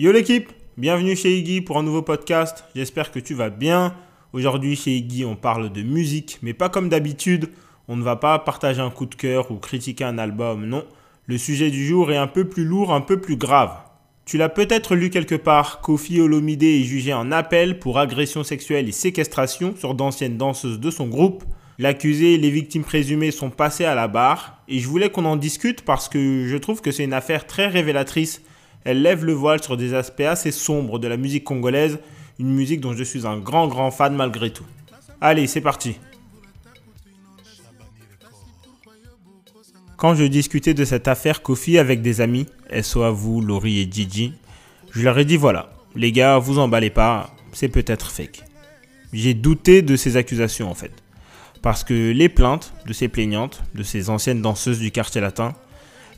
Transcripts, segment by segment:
Yo l'équipe, bienvenue chez Iggy pour un nouveau podcast. J'espère que tu vas bien. Aujourd'hui chez Iggy, on parle de musique, mais pas comme d'habitude. On ne va pas partager un coup de cœur ou critiquer un album, non. Le sujet du jour est un peu plus lourd, un peu plus grave. Tu l'as peut-être lu quelque part, Kofi Olomide est jugé en appel pour agression sexuelle et séquestration sur d'anciennes danseuses de son groupe. L'accusé et les victimes présumées sont passés à la barre et je voulais qu'on en discute parce que je trouve que c'est une affaire très révélatrice elle lève le voile sur des aspects assez sombres de la musique congolaise, une musique dont je suis un grand grand fan malgré tout. Allez, c'est parti. Quand je discutais de cette affaire Kofi avec des amis, SO vous, Laurie et Gigi, je leur ai dit voilà, les gars, vous emballez pas, c'est peut-être fake. J'ai douté de ces accusations en fait. Parce que les plaintes de ces plaignantes, de ces anciennes danseuses du quartier latin,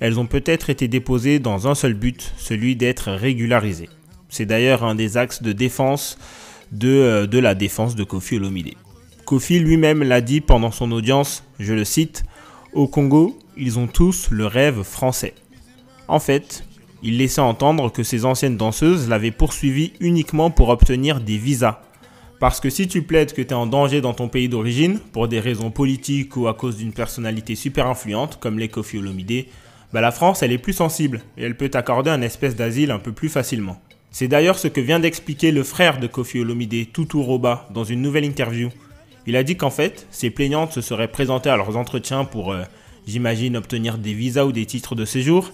elles ont peut-être été déposées dans un seul but, celui d'être régularisées. C'est d'ailleurs un des axes de défense de, euh, la défense de Kofi Olomide. Kofi lui-même l'a dit pendant son audience, je le cite, Au Congo, ils ont tous le rêve français. En fait, il laissait entendre que ces anciennes danseuses l'avaient poursuivi uniquement pour obtenir des visas. Parce que si tu plaides que tu es en danger dans ton pays d'origine, pour des raisons politiques ou à cause d'une personnalité super influente, comme les Kofi Olomide, bah, la France, elle est plus sensible et elle peut t'accorder un espèce d'asile un peu plus facilement. C'est d'ailleurs ce que vient d'expliquer le frère de Kofi Olomide, Tutu Roba, dans une nouvelle interview. Il a dit qu'en fait, ces plaignantes se seraient présentées à leurs entretiens pour, euh, j'imagine, obtenir des visas ou des titres de séjour.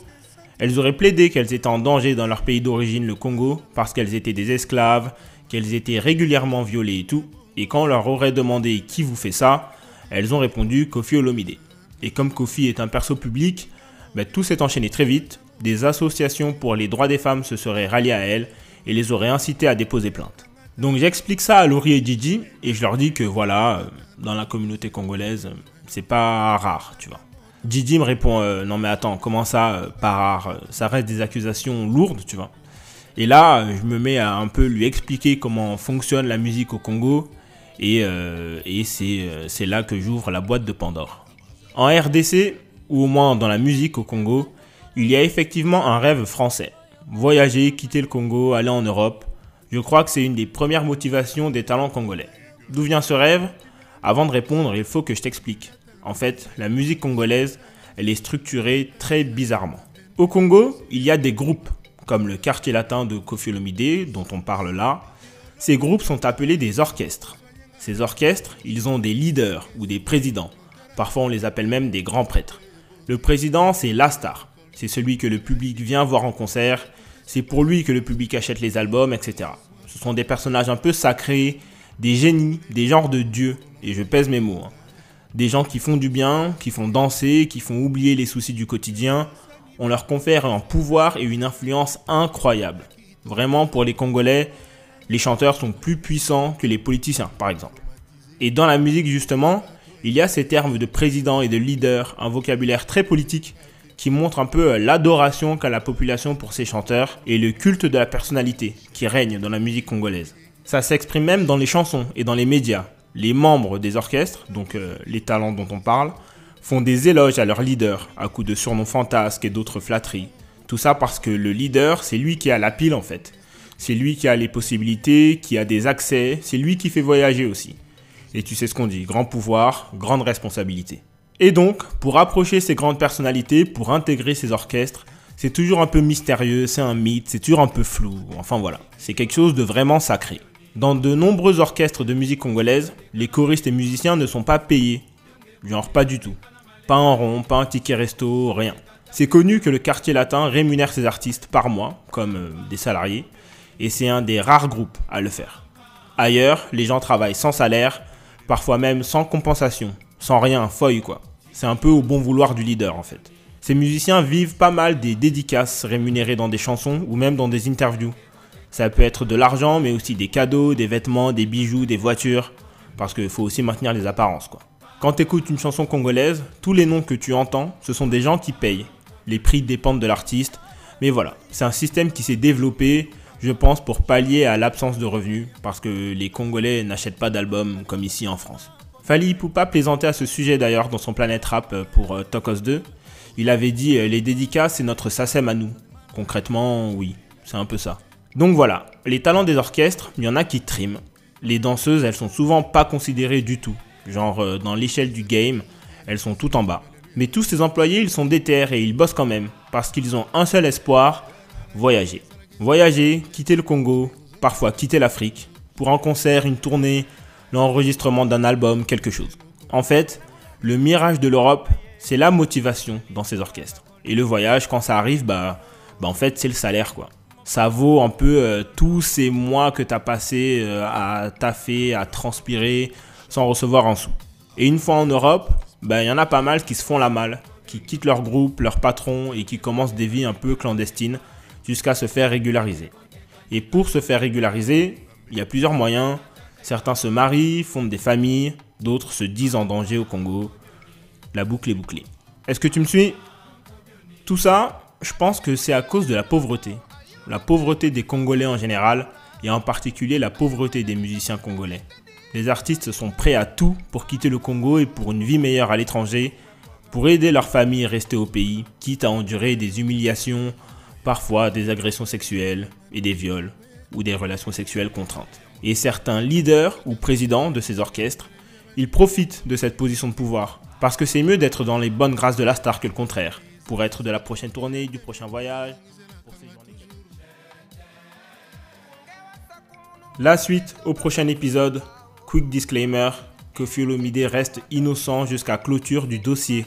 Elles auraient plaidé qu'elles étaient en danger dans leur pays d'origine, le Congo, parce qu'elles étaient des esclaves, qu'elles étaient régulièrement violées et tout. Et quand on leur aurait demandé qui vous fait ça, elles ont répondu Kofi Olomide. Et comme Kofi est un perso public, tout s'est enchaîné très vite. Des associations pour les droits des femmes se seraient ralliées à elle et les auraient incitées à déposer plainte. Donc j'explique ça à Laurie et Gigi et je leur dis que voilà, euh, dans la communauté congolaise, c'est pas rare, tu vois. Gigi me répond euh, non mais attends, comment ça, euh, pas rare Ça reste des accusations lourdes, tu vois. Et là, je me mets à un peu lui expliquer comment fonctionne la musique au Congo et c'est là que j'ouvre la boîte de Pandore. En RDC, ou au moins dans la musique au Congo, il y a effectivement un rêve français. Voyager, quitter le Congo, aller en Europe, je crois que c'est une des premières motivations des talents congolais. D'où vient ce rêve? Avant de répondre, il faut que je t'explique. En fait, la musique congolaise, elle est structurée très bizarrement. Au Congo, il y a des groupes, comme le quartier latin de Kofi Olomide, dont on parle là. Ces groupes sont appelés des orchestres. Ces orchestres, ils ont des leaders ou des présidents. Parfois, on les appelle même des grands prêtres. Le président, c'est la star. C'est celui que le public vient voir en concert. C'est pour lui que le public achète les albums, etc. Ce sont des personnages un peu sacrés, des génies, des genres de dieux. Et je pèse mes mots. Hein. Des gens qui font du bien, qui font danser, qui font oublier les soucis du quotidien. On leur confère un pouvoir et une influence incroyables. Vraiment, pour les Congolais, les chanteurs sont plus puissants que les politiciens, par exemple. Et dans la musique, justement, il y a ces termes de président et de leader, un vocabulaire très politique qui montre un peu euh, l'adoration qu'a la population pour ces chanteurs et le culte de la personnalité qui règne dans la musique congolaise. Ça s'exprime même dans les chansons et dans les médias. Les membres des orchestres, donc euh, les talents dont on parle, font des éloges à leur leader à coups de surnoms fantasques et d'autres flatteries. Tout ça parce que le leader, c'est lui qui a la pile en fait. C'est lui qui a les possibilités, qui a des accès, c'est lui qui fait voyager aussi. Et tu sais ce qu'on dit, grand pouvoir, grande responsabilité. Et donc, pour approcher ces grandes personnalités, pour intégrer ces orchestres, c'est toujours un peu mystérieux, c'est un mythe, c'est toujours un peu flou, enfin voilà, c'est quelque chose de vraiment sacré. Dans de nombreux orchestres de musique congolaise, les choristes et musiciens ne sont pas payés. Genre pas du tout. Pas un rond, pas un ticket resto, rien. C'est connu que le quartier latin rémunère ses artistes par mois, comme euh, des salariés, et c'est un des rares groupes à le faire. Ailleurs, les gens travaillent sans salaire parfois même sans compensation, sans rien, feuille quoi. C'est un peu au bon vouloir du leader en fait. Ces musiciens vivent pas mal des dédicaces rémunérées dans des chansons ou même dans des interviews. Ça peut être de l'argent, mais aussi des cadeaux, des vêtements, des bijoux, des voitures, parce qu'il faut aussi maintenir les apparences quoi. Quand tu écoutes une chanson congolaise, tous les noms que tu entends, ce sont des gens qui payent. Les prix dépendent de l'artiste, mais voilà, c'est un système qui s'est développé je pense, pour pallier à l'absence de revenus, parce que les Congolais n'achètent pas d'albums comme ici en France. Fali Poupa plaisantait à ce sujet d'ailleurs dans son Planète Rap pour euh, Tokos 2. Il avait dit euh, Les dédicats, c'est notre SACEM à nous. Concrètement, oui, c'est un peu ça. Donc voilà, les talents des orchestres, il y en a qui triment. Les danseuses, elles sont souvent pas considérées du tout. Genre euh, dans l'échelle du game, elles sont tout en bas. Mais tous ces employés, ils sont déter et ils bossent quand même, parce qu'ils ont un seul espoir, voyager. Voyager, quitter le Congo, parfois quitter l'Afrique, pour un concert, une tournée, l'enregistrement d'un album, quelque chose. En fait, le mirage de l'Europe, c'est la motivation dans ces orchestres. Et le voyage, quand ça arrive, bah, bah en fait, c'est le salaire, quoi. Ça vaut un peu euh, tous ces mois que tu as passé euh, à taffer, à transpirer, sans recevoir un sou. Et une fois en Europe, il y en a pas mal qui se font la malle, qui quittent leur groupe, leur patron et qui commencent des vies un peu clandestines jusqu'à se faire régulariser. Et pour se faire régulariser, il y a plusieurs moyens. Certains se marient, fondent des familles, d'autres se disent en danger au Congo. La boucle est bouclée. Est-ce que tu me suis? Tout ça, je pense que c'est à cause de la pauvreté. La pauvreté des Congolais en général et en particulier la pauvreté des musiciens congolais. Les artistes sont prêts à tout pour quitter le Congo et pour une vie meilleure à l'étranger, pour aider leur famille à rester au pays, quitte à endurer des humiliations, parfois des agressions sexuelles et des viols ou des relations sexuelles contraintes. Et certains leaders ou présidents de ces orchestres, ils profitent de cette position de pouvoir, parce que c'est mieux d'être dans les bonnes grâces de la star que le contraire, pour être de la prochaine tournée, du prochain voyage, La suite au prochain épisode. Quick disclaimer, que Olomide reste innocent jusqu'à clôture du dossier